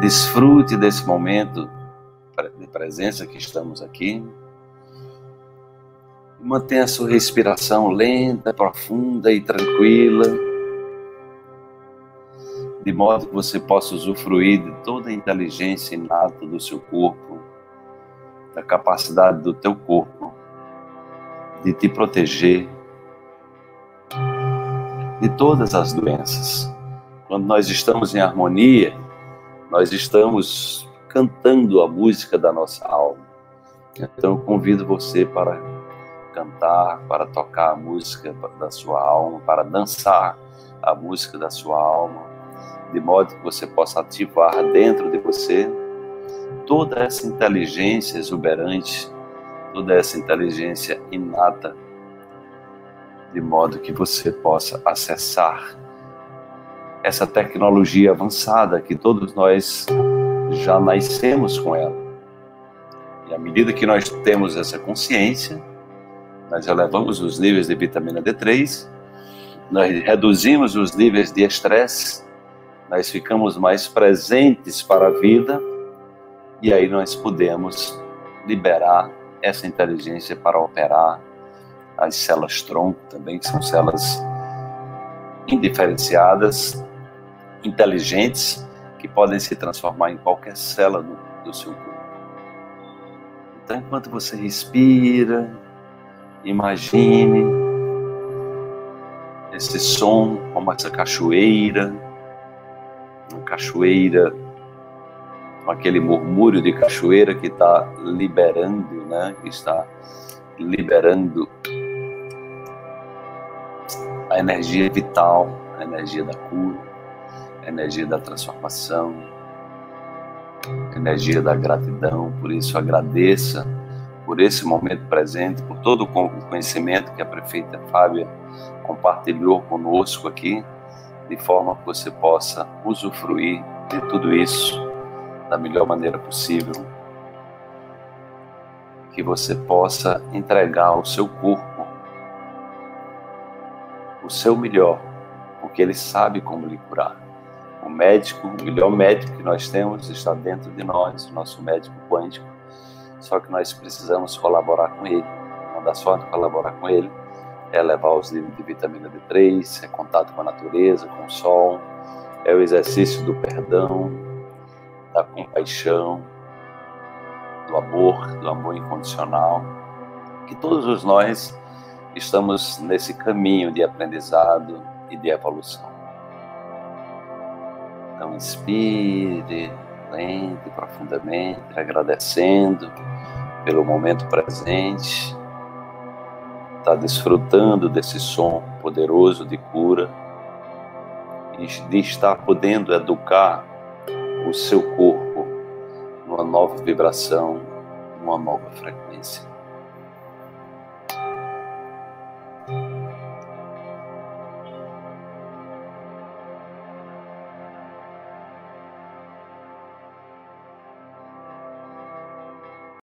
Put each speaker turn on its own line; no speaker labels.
Desfrute desse momento de presença que estamos aqui. Mantenha a sua respiração lenta, profunda e tranquila, de modo que você possa usufruir de toda a inteligência inata do seu corpo, da capacidade do teu corpo de te proteger de todas as doenças. Quando nós estamos em harmonia, nós estamos cantando a música da nossa alma. Então eu convido você para cantar, para tocar a música da sua alma, para dançar a música da sua alma, de modo que você possa ativar dentro de você toda essa inteligência exuberante, toda essa inteligência inata, de modo que você possa acessar essa tecnologia avançada que todos nós já nascemos com ela. E à medida que nós temos essa consciência, nós elevamos os níveis de vitamina D3, nós reduzimos os níveis de estresse, nós ficamos mais presentes para a vida e aí nós podemos liberar essa inteligência para operar as células tronco também, que são células indiferenciadas, inteligentes, que podem se transformar em qualquer célula do, do seu corpo. Então, enquanto você respira, imagine esse som como essa cachoeira, uma cachoeira, aquele murmúrio de cachoeira que está liberando, né? Que está liberando a energia vital, a energia da cura, energia da transformação, energia da gratidão. Por isso, agradeça por esse momento presente, por todo o conhecimento que a prefeita Fábia compartilhou conosco aqui, de forma que você possa usufruir de tudo isso da melhor maneira possível. Que você possa entregar o seu corpo o seu melhor, porque ele sabe como lhe curar. O médico, o melhor médico que nós temos está dentro de nós, o nosso médico quântico. Só que nós precisamos colaborar com ele. Uma das formas de colaborar com ele é levar os níveis de vitamina D3, é contato com a natureza, com o sol, é o exercício do perdão, da compaixão, do amor, do amor incondicional, que todos nós estamos nesse caminho de aprendizado e de evolução. Então, inspire lento e profundamente, agradecendo pelo momento presente, está desfrutando desse som poderoso de cura e de estar podendo educar o seu corpo numa nova vibração, numa nova frequência.